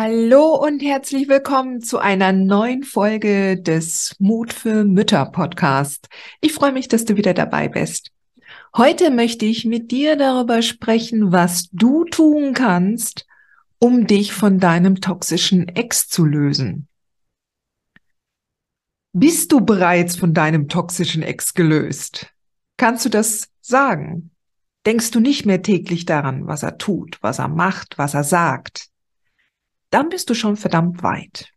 Hallo und herzlich willkommen zu einer neuen Folge des Mut für Mütter Podcast. Ich freue mich, dass du wieder dabei bist. Heute möchte ich mit dir darüber sprechen, was du tun kannst, um dich von deinem toxischen Ex zu lösen. Bist du bereits von deinem toxischen Ex gelöst? Kannst du das sagen? Denkst du nicht mehr täglich daran, was er tut, was er macht, was er sagt? Dann bist du schon verdammt weit.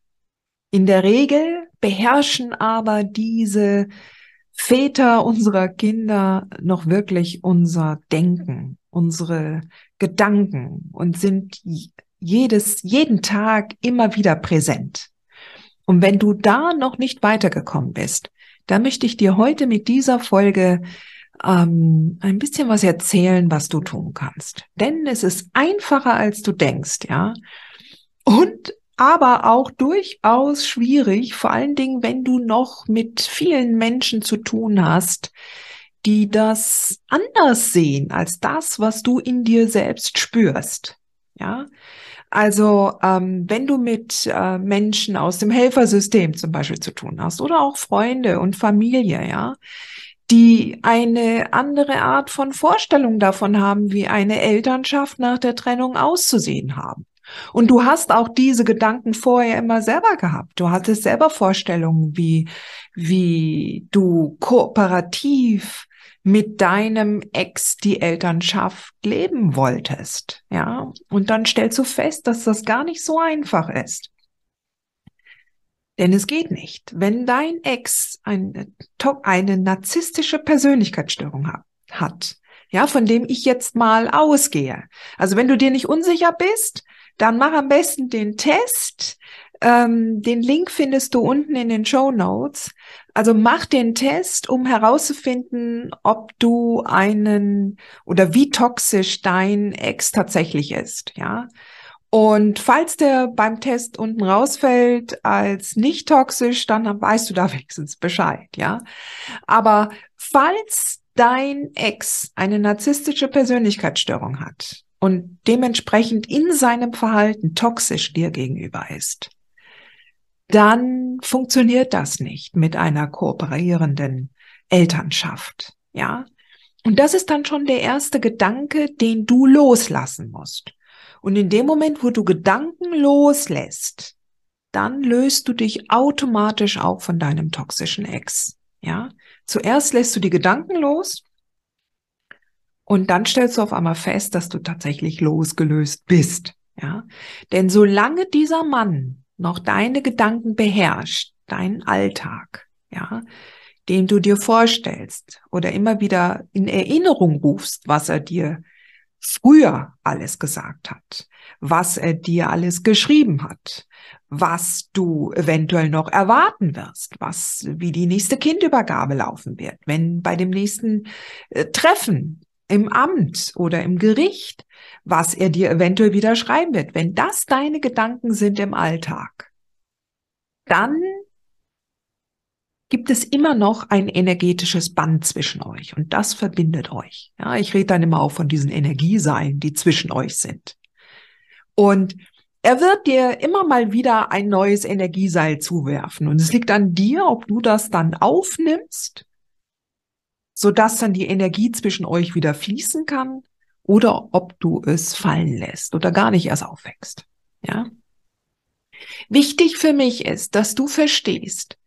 In der Regel beherrschen aber diese Väter unserer Kinder noch wirklich unser Denken, unsere Gedanken und sind jedes, jeden Tag immer wieder präsent. Und wenn du da noch nicht weitergekommen bist, dann möchte ich dir heute mit dieser Folge ähm, ein bisschen was erzählen, was du tun kannst. Denn es ist einfacher, als du denkst, ja und aber auch durchaus schwierig, vor allen Dingen, wenn du noch mit vielen Menschen zu tun hast, die das anders sehen als das, was du in dir selbst spürst. Ja, also ähm, wenn du mit äh, Menschen aus dem Helfersystem zum Beispiel zu tun hast oder auch Freunde und Familie, ja, die eine andere Art von Vorstellung davon haben, wie eine Elternschaft nach der Trennung auszusehen haben. Und du hast auch diese Gedanken vorher immer selber gehabt. Du hattest selber Vorstellungen, wie, wie du kooperativ mit deinem Ex die Elternschaft leben wolltest. Ja. Und dann stellst du fest, dass das gar nicht so einfach ist. Denn es geht nicht. Wenn dein Ex eine, eine narzisstische Persönlichkeitsstörung hat, ja, von dem ich jetzt mal ausgehe. Also wenn du dir nicht unsicher bist, dann mach am besten den Test. Ähm, den Link findest du unten in den Show Notes. Also mach den Test, um herauszufinden, ob du einen oder wie toxisch dein Ex tatsächlich ist, ja. Und falls der beim Test unten rausfällt als nicht toxisch, dann weißt du da wenigstens Bescheid, ja. Aber falls dein Ex eine narzisstische Persönlichkeitsstörung hat, und dementsprechend in seinem Verhalten toxisch dir gegenüber ist, dann funktioniert das nicht mit einer kooperierenden Elternschaft, ja? Und das ist dann schon der erste Gedanke, den du loslassen musst. Und in dem Moment, wo du Gedanken loslässt, dann löst du dich automatisch auch von deinem toxischen Ex. Ja, zuerst lässt du die Gedanken los und dann stellst du auf einmal fest, dass du tatsächlich losgelöst bist. Ja, denn solange dieser Mann noch deine Gedanken beherrscht, deinen Alltag, ja, den du dir vorstellst oder immer wieder in Erinnerung rufst, was er dir früher alles gesagt hat, was er dir alles geschrieben hat, was du eventuell noch erwarten wirst, was wie die nächste Kindübergabe laufen wird, wenn bei dem nächsten äh, Treffen im Amt oder im Gericht, was er dir eventuell wieder schreiben wird. Wenn das deine Gedanken sind im Alltag, dann gibt es immer noch ein energetisches Band zwischen euch und das verbindet euch. Ja, ich rede dann immer auch von diesen Energieseilen, die zwischen euch sind. Und er wird dir immer mal wieder ein neues Energieseil zuwerfen und es liegt an dir, ob du das dann aufnimmst sodass dann die Energie zwischen euch wieder fließen kann oder ob du es fallen lässt oder gar nicht erst aufwächst. Ja. Wichtig für mich ist, dass du verstehst,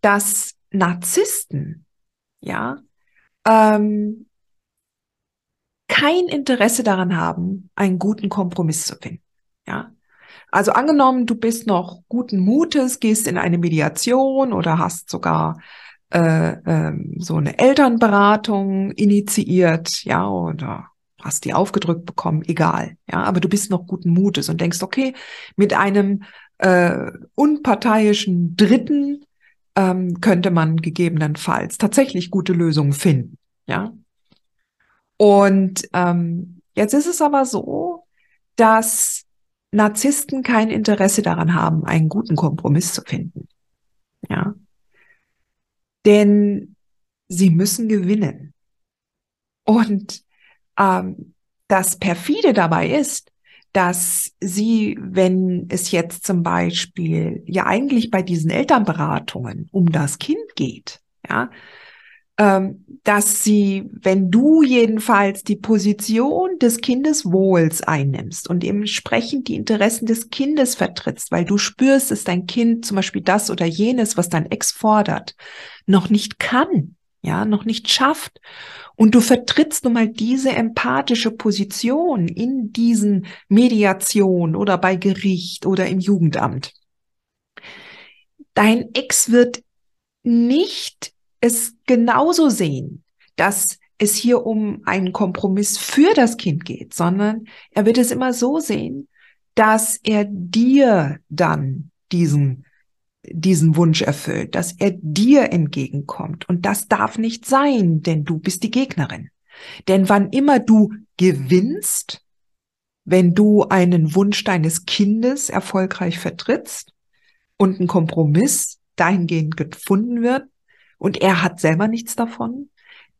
dass Narzissten, ja, ähm, kein Interesse daran haben, einen guten Kompromiss zu finden. Ja. Also angenommen, du bist noch guten Mutes, gehst in eine Mediation oder hast sogar äh, äh, so eine Elternberatung initiiert, ja, oder hast die aufgedrückt bekommen, egal, ja, aber du bist noch guten Mutes und denkst, okay, mit einem äh, unparteiischen Dritten ähm, könnte man gegebenenfalls tatsächlich gute Lösungen finden, ja. Und ähm, jetzt ist es aber so, dass Narzissten kein Interesse daran haben, einen guten Kompromiss zu finden. Ja. Denn sie müssen gewinnen. Und ähm, das perfide dabei ist, dass sie, wenn es jetzt zum Beispiel ja eigentlich bei diesen Elternberatungen um das Kind geht, ja, dass sie, wenn du jedenfalls die Position des Kindeswohls einnimmst und entsprechend die Interessen des Kindes vertrittst, weil du spürst, dass dein Kind zum Beispiel das oder jenes, was dein Ex fordert, noch nicht kann, ja, noch nicht schafft. Und du vertrittst nun mal diese empathische Position in diesen Mediation oder bei Gericht oder im Jugendamt. Dein Ex wird nicht es genauso sehen, dass es hier um einen Kompromiss für das Kind geht, sondern er wird es immer so sehen, dass er dir dann diesen, diesen Wunsch erfüllt, dass er dir entgegenkommt. Und das darf nicht sein, denn du bist die Gegnerin. Denn wann immer du gewinnst, wenn du einen Wunsch deines Kindes erfolgreich vertrittst und ein Kompromiss dahingehend gefunden wird, und er hat selber nichts davon,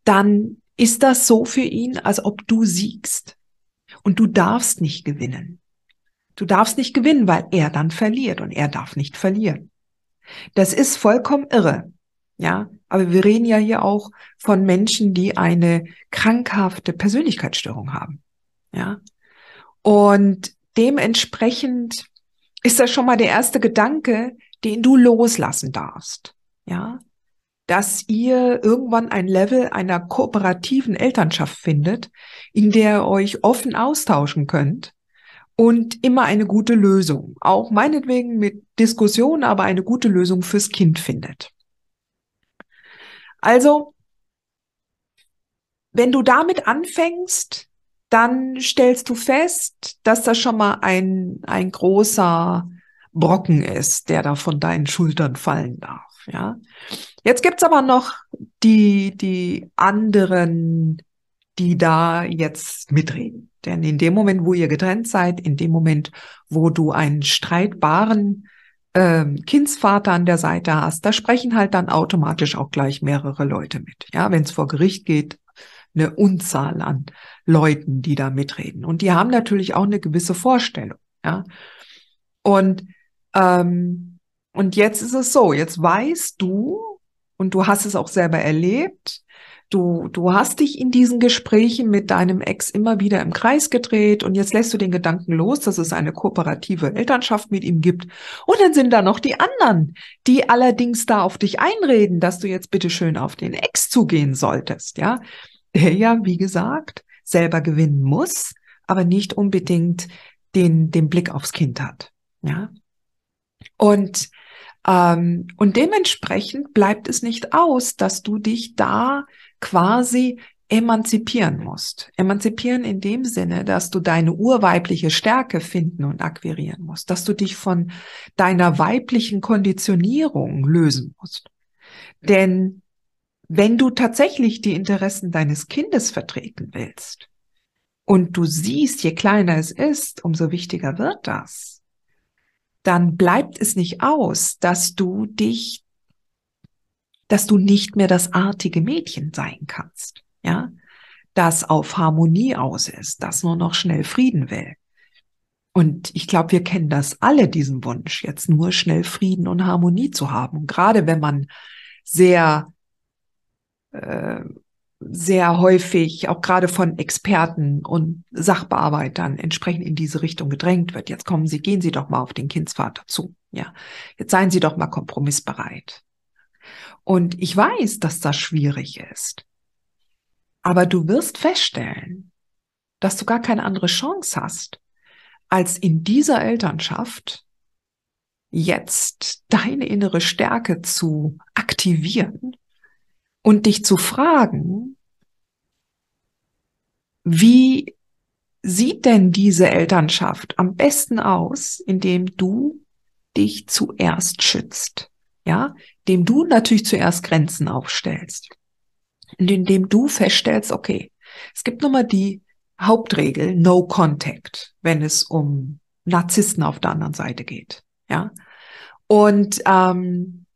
dann ist das so für ihn, als ob du siegst. Und du darfst nicht gewinnen. Du darfst nicht gewinnen, weil er dann verliert und er darf nicht verlieren. Das ist vollkommen irre. Ja, aber wir reden ja hier auch von Menschen, die eine krankhafte Persönlichkeitsstörung haben. Ja. Und dementsprechend ist das schon mal der erste Gedanke, den du loslassen darfst. Ja dass ihr irgendwann ein Level einer kooperativen Elternschaft findet, in der ihr euch offen austauschen könnt und immer eine gute Lösung, auch meinetwegen mit Diskussion, aber eine gute Lösung fürs Kind findet. Also, wenn du damit anfängst, dann stellst du fest, dass das schon mal ein, ein großer Brocken ist, der da von deinen Schultern fallen darf. Ja, Jetzt gibt's aber noch die, die anderen, die da jetzt mitreden. Denn in dem Moment, wo ihr getrennt seid, in dem Moment, wo du einen streitbaren ähm, Kindsvater an der Seite hast, da sprechen halt dann automatisch auch gleich mehrere Leute mit. Ja, wenn es vor Gericht geht, eine Unzahl an Leuten, die da mitreden. Und die haben natürlich auch eine gewisse Vorstellung. Ja, und ähm, und jetzt ist es so, jetzt weißt du, und du hast es auch selber erlebt. Du, du hast dich in diesen Gesprächen mit deinem Ex immer wieder im Kreis gedreht und jetzt lässt du den Gedanken los, dass es eine kooperative Elternschaft mit ihm gibt. Und dann sind da noch die anderen, die allerdings da auf dich einreden, dass du jetzt bitte schön auf den Ex zugehen solltest, ja. Der ja, wie gesagt, selber gewinnen muss, aber nicht unbedingt den, den Blick aufs Kind hat, ja. Und ähm, und dementsprechend bleibt es nicht aus, dass du dich da quasi emanzipieren musst. Emanzipieren in dem Sinne, dass du deine urweibliche Stärke finden und akquirieren musst, dass du dich von deiner weiblichen Konditionierung lösen musst. Denn wenn du tatsächlich die Interessen deines Kindes vertreten willst und du siehst, je kleiner es ist, umso wichtiger wird das, dann bleibt es nicht aus, dass du dich, dass du nicht mehr das artige Mädchen sein kannst, ja, das auf Harmonie aus ist, das nur noch schnell Frieden will. Und ich glaube, wir kennen das alle, diesen Wunsch, jetzt nur schnell Frieden und Harmonie zu haben. Und gerade wenn man sehr äh, sehr häufig auch gerade von Experten und Sachbearbeitern entsprechend in diese Richtung gedrängt wird. Jetzt kommen Sie, gehen Sie doch mal auf den Kindsvater zu. Ja, jetzt seien Sie doch mal kompromissbereit. Und ich weiß, dass das schwierig ist. Aber du wirst feststellen, dass du gar keine andere Chance hast, als in dieser Elternschaft jetzt deine innere Stärke zu aktivieren und dich zu fragen, wie sieht denn diese Elternschaft am besten aus, indem du dich zuerst schützt, ja, indem du natürlich zuerst Grenzen aufstellst. Und indem du feststellst, okay, es gibt nun mal die Hauptregel No Contact, wenn es um Narzissten auf der anderen Seite geht, ja, und ähm,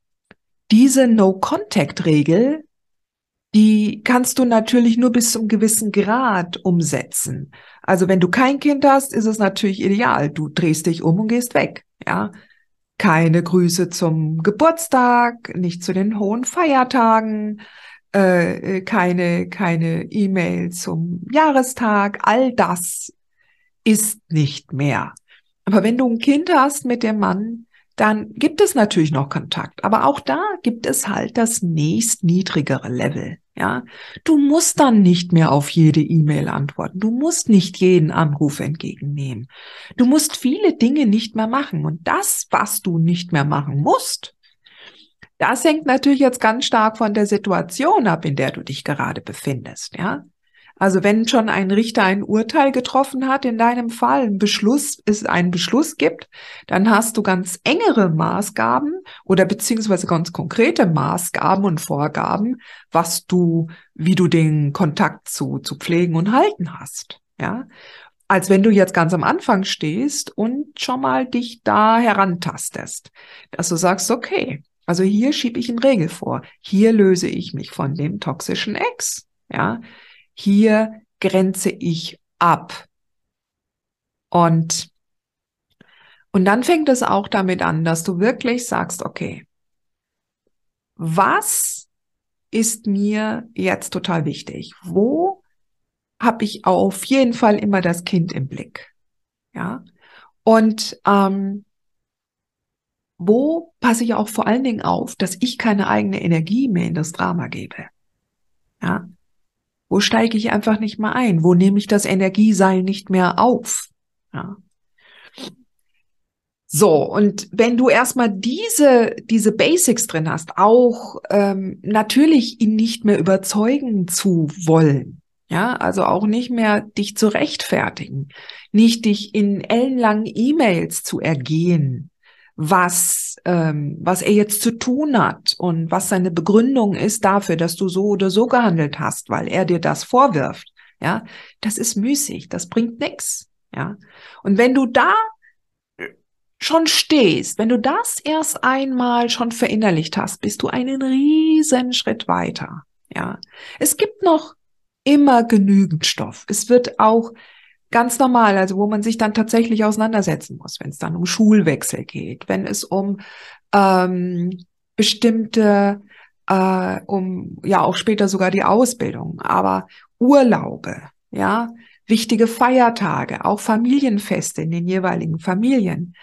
diese No Contact Regel die kannst du natürlich nur bis zum gewissen Grad umsetzen. Also wenn du kein Kind hast, ist es natürlich ideal. Du drehst dich um und gehst weg. Ja, keine Grüße zum Geburtstag, nicht zu den hohen Feiertagen, äh, keine keine E-Mail zum Jahrestag. All das ist nicht mehr. Aber wenn du ein Kind hast mit dem Mann, dann gibt es natürlich noch Kontakt. Aber auch da gibt es halt das nächst niedrigere Level. Ja, du musst dann nicht mehr auf jede E-Mail antworten. Du musst nicht jeden Anruf entgegennehmen. Du musst viele Dinge nicht mehr machen. Und das, was du nicht mehr machen musst, das hängt natürlich jetzt ganz stark von der Situation ab, in der du dich gerade befindest. Ja, also wenn schon ein Richter ein Urteil getroffen hat, in deinem Fall ein Beschluss, es einen Beschluss gibt, dann hast du ganz engere Maßgaben oder beziehungsweise ganz konkrete Maßgaben und Vorgaben, was du, wie du den Kontakt zu, zu pflegen und halten hast. Ja, als wenn du jetzt ganz am Anfang stehst und schon mal dich da herantastest, dass du sagst, okay, also hier schiebe ich eine Regel vor, hier löse ich mich von dem toxischen Ex, ja, hier grenze ich ab. Und, und dann fängt es auch damit an, dass du wirklich sagst, okay, was ist mir jetzt total wichtig? Wo habe ich auf jeden Fall immer das Kind im Blick? Ja. Und ähm, wo passe ich auch vor allen Dingen auf, dass ich keine eigene Energie mehr in das Drama gebe? Ja. Wo steige ich einfach nicht mehr ein? Wo nehme ich das Energieseil nicht mehr auf? Ja. So, und wenn du erstmal diese, diese Basics drin hast, auch ähm, natürlich ihn nicht mehr überzeugen zu wollen, ja, also auch nicht mehr dich zu rechtfertigen, nicht dich in ellenlangen E-Mails zu ergehen, was, ähm, was er jetzt zu tun hat und was seine Begründung ist dafür, dass du so oder so gehandelt hast, weil er dir das vorwirft. Ja, das ist müßig, das bringt nichts. Ja, und wenn du da schon stehst, wenn du das erst einmal schon verinnerlicht hast, bist du einen riesen Schritt weiter. Ja, es gibt noch immer genügend Stoff. Es wird auch ganz normal, also wo man sich dann tatsächlich auseinandersetzen muss, wenn es dann um Schulwechsel geht, wenn es um ähm, bestimmte, äh, um ja auch später sogar die Ausbildung, aber Urlaube, ja, wichtige Feiertage, auch Familienfeste in den jeweiligen Familien.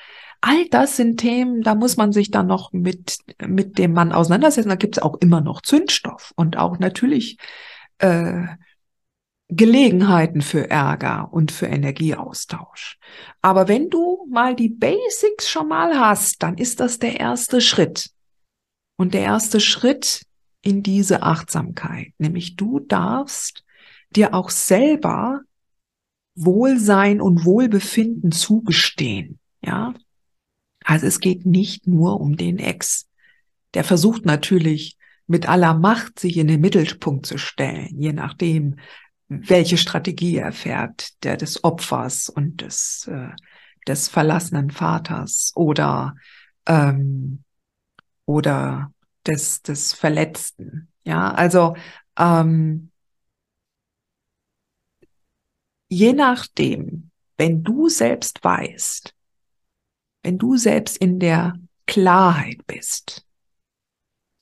All das sind Themen, da muss man sich dann noch mit, mit dem Mann auseinandersetzen. Da gibt es auch immer noch Zündstoff und auch natürlich äh, Gelegenheiten für Ärger und für Energieaustausch. Aber wenn du mal die Basics schon mal hast, dann ist das der erste Schritt. Und der erste Schritt in diese Achtsamkeit, nämlich du darfst dir auch selber Wohlsein und Wohlbefinden zugestehen, ja? Also es geht nicht nur um den Ex. Der versucht natürlich mit aller Macht sich in den Mittelpunkt zu stellen, je nachdem, welche Strategie er fährt, der des Opfers und des, äh, des verlassenen Vaters oder, ähm, oder des, des Verletzten. Ja, also ähm, je nachdem, wenn du selbst weißt, wenn du selbst in der Klarheit bist,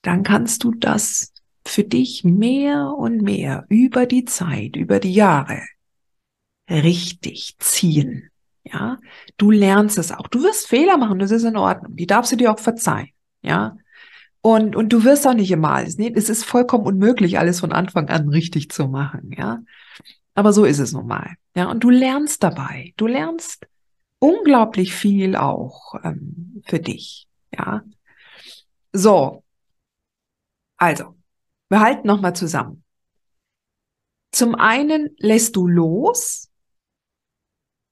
dann kannst du das für dich mehr und mehr über die Zeit, über die Jahre richtig ziehen. Ja, du lernst es auch. Du wirst Fehler machen, das ist in Ordnung. Die darfst du dir auch verzeihen. Ja, und, und du wirst auch nicht immer alles. Nee, es ist vollkommen unmöglich, alles von Anfang an richtig zu machen. Ja, aber so ist es nun mal. Ja, und du lernst dabei. Du lernst unglaublich viel auch ähm, für dich. Ja. So. Also, wir halten nochmal zusammen. Zum einen lässt du los,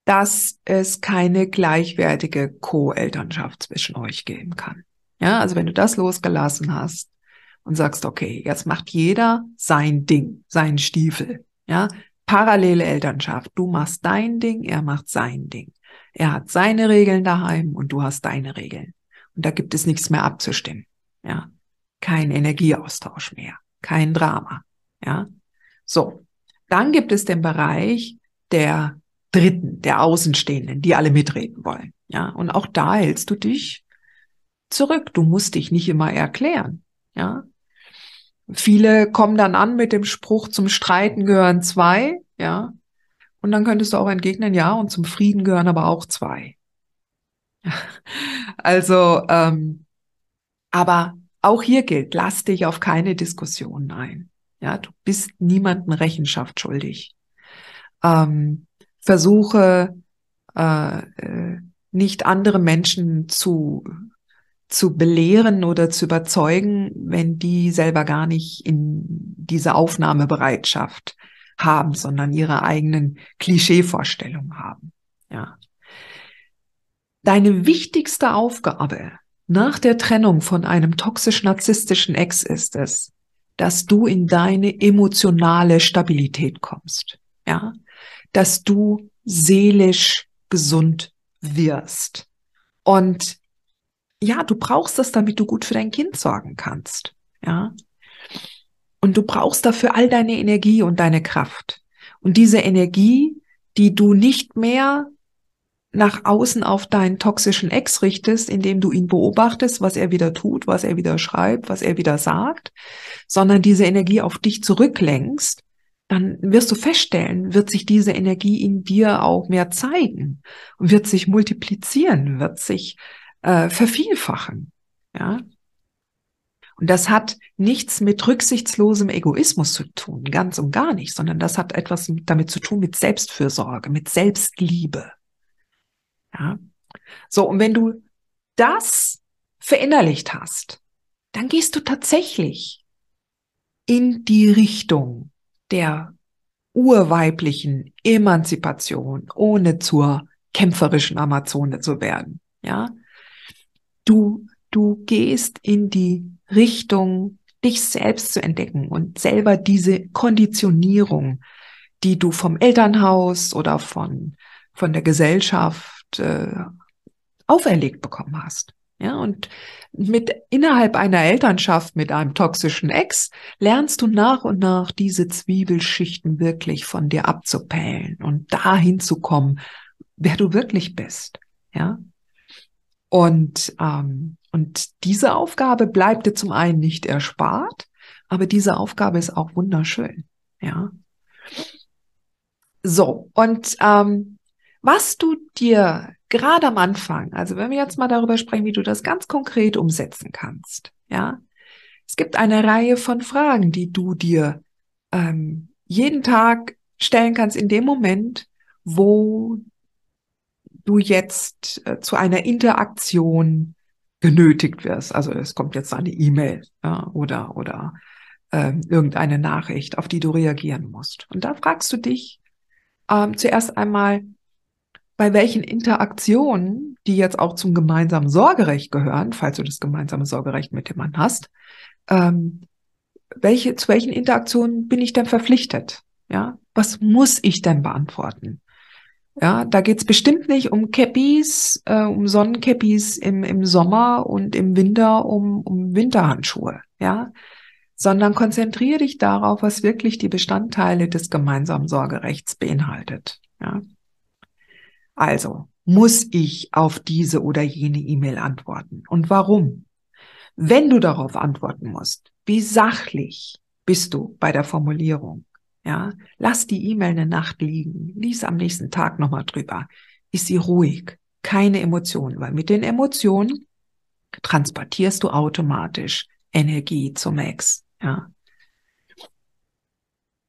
dass es keine gleichwertige Co-Elternschaft zwischen euch geben kann. Ja, also wenn du das losgelassen hast und sagst, okay, jetzt macht jeder sein Ding, seinen Stiefel. Ja, parallele Elternschaft. Du machst dein Ding, er macht sein Ding. Er hat seine Regeln daheim und du hast deine Regeln. Und da gibt es nichts mehr abzustimmen. Ja, kein Energieaustausch mehr, kein Drama. Ja, so. Dann gibt es den Bereich der Dritten, der Außenstehenden, die alle mitreden wollen. Ja, und auch da hältst du dich zurück. Du musst dich nicht immer erklären. Ja, viele kommen dann an mit dem Spruch, zum Streiten gehören zwei. Ja, und dann könntest du auch entgegnen, ja, und zum Frieden gehören aber auch zwei. Also, ähm, aber auch hier gilt, lass dich auf keine Diskussionen ein. Ja, du bist niemandem Rechenschaft schuldig. Ähm, versuche äh, äh, nicht andere Menschen zu zu belehren oder zu überzeugen, wenn die selber gar nicht in diese Aufnahmebereitschaft haben, sondern ihre eigenen Klischeevorstellungen haben. Ja. Deine wichtigste Aufgabe nach der Trennung von einem toxisch-narzisstischen Ex ist es, dass du in deine emotionale Stabilität kommst. Ja, dass du seelisch gesund wirst. Und ja, du brauchst das, damit du gut für dein Kind sorgen kannst. Ja. Und du brauchst dafür all deine Energie und deine Kraft. Und diese Energie, die du nicht mehr nach außen auf deinen toxischen Ex richtest, indem du ihn beobachtest, was er wieder tut, was er wieder schreibt, was er wieder sagt, sondern diese Energie auf dich zurücklenkst dann wirst du feststellen, wird sich diese Energie in dir auch mehr zeigen wird sich multiplizieren, wird sich äh, vervielfachen. Ja. Und das hat nichts mit rücksichtslosem Egoismus zu tun, ganz und gar nicht, sondern das hat etwas damit zu tun mit Selbstfürsorge, mit Selbstliebe. Ja. So, und wenn du das verinnerlicht hast, dann gehst du tatsächlich in die Richtung der urweiblichen Emanzipation, ohne zur kämpferischen Amazone zu werden. Ja, du, du gehst in die Richtung, dich selbst zu entdecken und selber diese Konditionierung, die du vom Elternhaus oder von, von der Gesellschaft äh, auferlegt bekommen hast. Ja, und mit innerhalb einer Elternschaft mit einem toxischen Ex lernst du nach und nach diese Zwiebelschichten wirklich von dir abzupellen und dahin zu kommen, wer du wirklich bist. Ja. Und, ähm, und diese Aufgabe bleibt dir zum einen nicht erspart, aber diese Aufgabe ist auch wunderschön. Ja. So, und ähm, was du dir gerade am Anfang, also wenn wir jetzt mal darüber sprechen, wie du das ganz konkret umsetzen kannst, ja, es gibt eine Reihe von Fragen, die du dir ähm, jeden Tag stellen kannst in dem Moment, wo du jetzt äh, zu einer Interaktion genötigt wirst. Also es kommt jetzt eine E-Mail ja, oder oder ähm, irgendeine Nachricht, auf die du reagieren musst. Und da fragst du dich ähm, zuerst einmal, bei welchen Interaktionen, die jetzt auch zum gemeinsamen Sorgerecht gehören, falls du das gemeinsame Sorgerecht mit dem Mann hast, ähm, welche, zu welchen Interaktionen bin ich denn verpflichtet? Ja, was muss ich denn beantworten? Ja, da geht's bestimmt nicht um Cappies, äh, um Sonnencappies im, im Sommer und im Winter um, um Winterhandschuhe, ja, sondern konzentriere dich darauf, was wirklich die Bestandteile des gemeinsamen Sorgerechts beinhaltet, ja. Also, muss ich auf diese oder jene E-Mail antworten? Und warum? Wenn du darauf antworten musst, wie sachlich bist du bei der Formulierung? Ja, lass die E-Mail eine Nacht liegen, lies am nächsten Tag nochmal drüber. Ist sie ruhig? Keine Emotionen, weil mit den Emotionen transportierst du automatisch Energie zum Ex. Ja.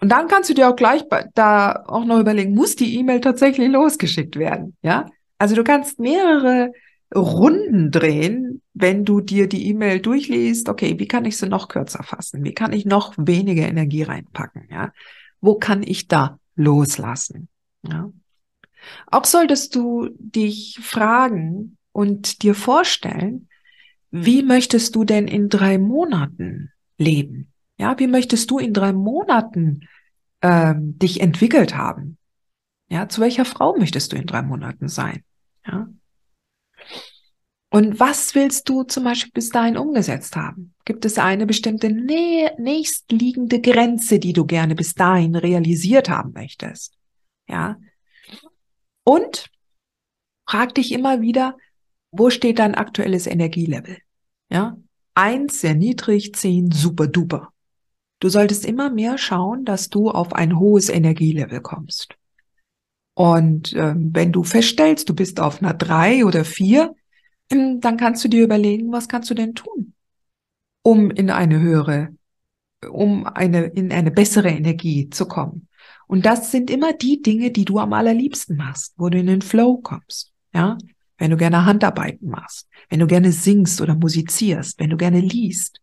Und dann kannst du dir auch gleich da auch noch überlegen, muss die E-Mail tatsächlich losgeschickt werden? Ja? Also du kannst mehrere Runden drehen, wenn du dir die E-Mail durchliest. Okay, wie kann ich sie noch kürzer fassen? Wie kann ich noch weniger Energie reinpacken? Ja, wo kann ich da loslassen? Ja. Auch solltest du dich fragen und dir vorstellen, wie möchtest du denn in drei Monaten leben? Ja, wie möchtest du in drei Monaten ähm, dich entwickelt haben? Ja, zu welcher Frau möchtest du in drei Monaten sein? Ja. Und was willst du zum Beispiel bis dahin umgesetzt haben? Gibt es eine bestimmte nä nächstliegende Grenze, die du gerne bis dahin realisiert haben möchtest? Ja. Und frag dich immer wieder, wo steht dein aktuelles Energielevel? Ja. Eins sehr niedrig, zehn super duper. Du solltest immer mehr schauen, dass du auf ein hohes Energielevel kommst. Und äh, wenn du feststellst, du bist auf einer drei oder vier, ähm, dann kannst du dir überlegen, was kannst du denn tun, um in eine höhere, um eine, in eine bessere Energie zu kommen. Und das sind immer die Dinge, die du am allerliebsten machst, wo du in den Flow kommst. Ja, wenn du gerne Handarbeiten machst, wenn du gerne singst oder musizierst, wenn du gerne liest,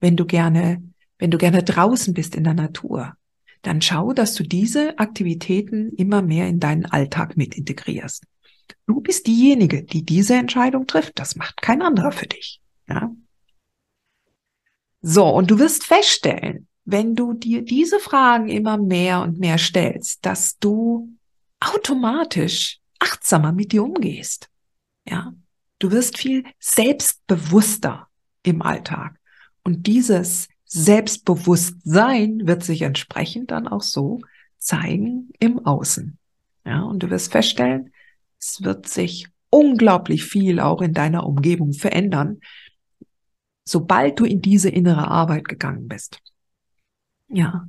wenn du gerne, wenn du gerne draußen bist in der Natur, dann schau, dass du diese Aktivitäten immer mehr in deinen Alltag mit integrierst. Du bist diejenige, die diese Entscheidung trifft. Das macht kein anderer für dich. Ja? So, und du wirst feststellen, wenn du dir diese Fragen immer mehr und mehr stellst, dass du automatisch achtsamer mit dir umgehst. Ja, du wirst viel selbstbewusster im Alltag. Und dieses Selbstbewusstsein wird sich entsprechend dann auch so zeigen im Außen. Ja, und du wirst feststellen, es wird sich unglaublich viel auch in deiner Umgebung verändern, sobald du in diese innere Arbeit gegangen bist. Ja.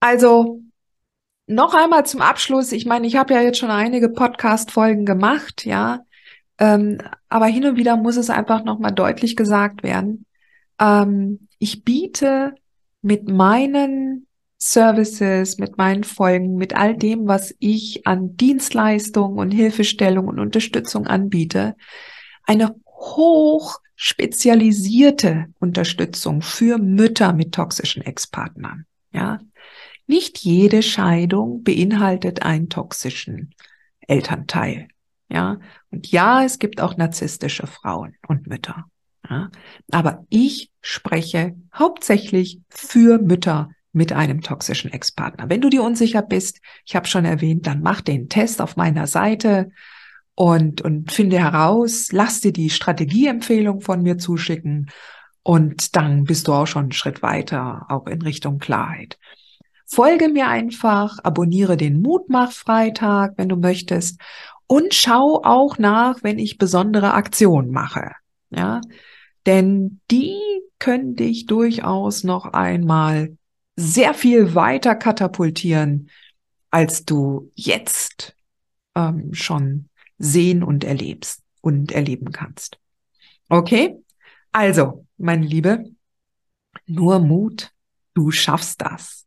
Also noch einmal zum Abschluss. Ich meine, ich habe ja jetzt schon einige Podcast-Folgen gemacht, ja. Ähm, aber hin und wieder muss es einfach nochmal deutlich gesagt werden. Ähm, ich biete mit meinen Services, mit meinen Folgen, mit all dem, was ich an Dienstleistung und Hilfestellung und Unterstützung anbiete, eine hoch spezialisierte Unterstützung für Mütter mit toxischen Ex-Partnern. Ja, nicht jede Scheidung beinhaltet einen toxischen Elternteil. Ja, und ja, es gibt auch narzisstische Frauen und Mütter. Ja, aber ich spreche hauptsächlich für Mütter mit einem toxischen Ex-Partner. Wenn du dir unsicher bist, ich habe schon erwähnt, dann mach den Test auf meiner Seite und, und finde heraus, lass dir die Strategieempfehlung von mir zuschicken und dann bist du auch schon einen Schritt weiter, auch in Richtung Klarheit. Folge mir einfach, abonniere den Mutmach-Freitag, wenn du möchtest und schau auch nach, wenn ich besondere Aktionen mache. Ja, denn die können dich durchaus noch einmal sehr viel weiter katapultieren, als du jetzt ähm, schon sehen und erlebst und erleben kannst. Okay? Also, meine Liebe, nur Mut, du schaffst das.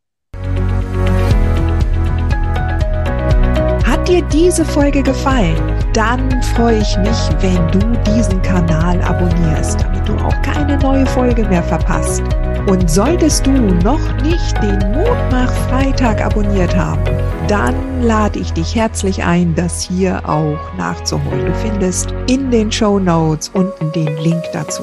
Hat dir diese Folge gefallen? Dann freue ich mich, wenn du diesen Kanal abonnierst, damit du auch keine neue Folge mehr verpasst. Und solltest du noch nicht den Mutmach Freitag abonniert haben, dann lade ich dich herzlich ein, das hier auch nachzuholen. Du findest in den Show Notes unten den Link dazu.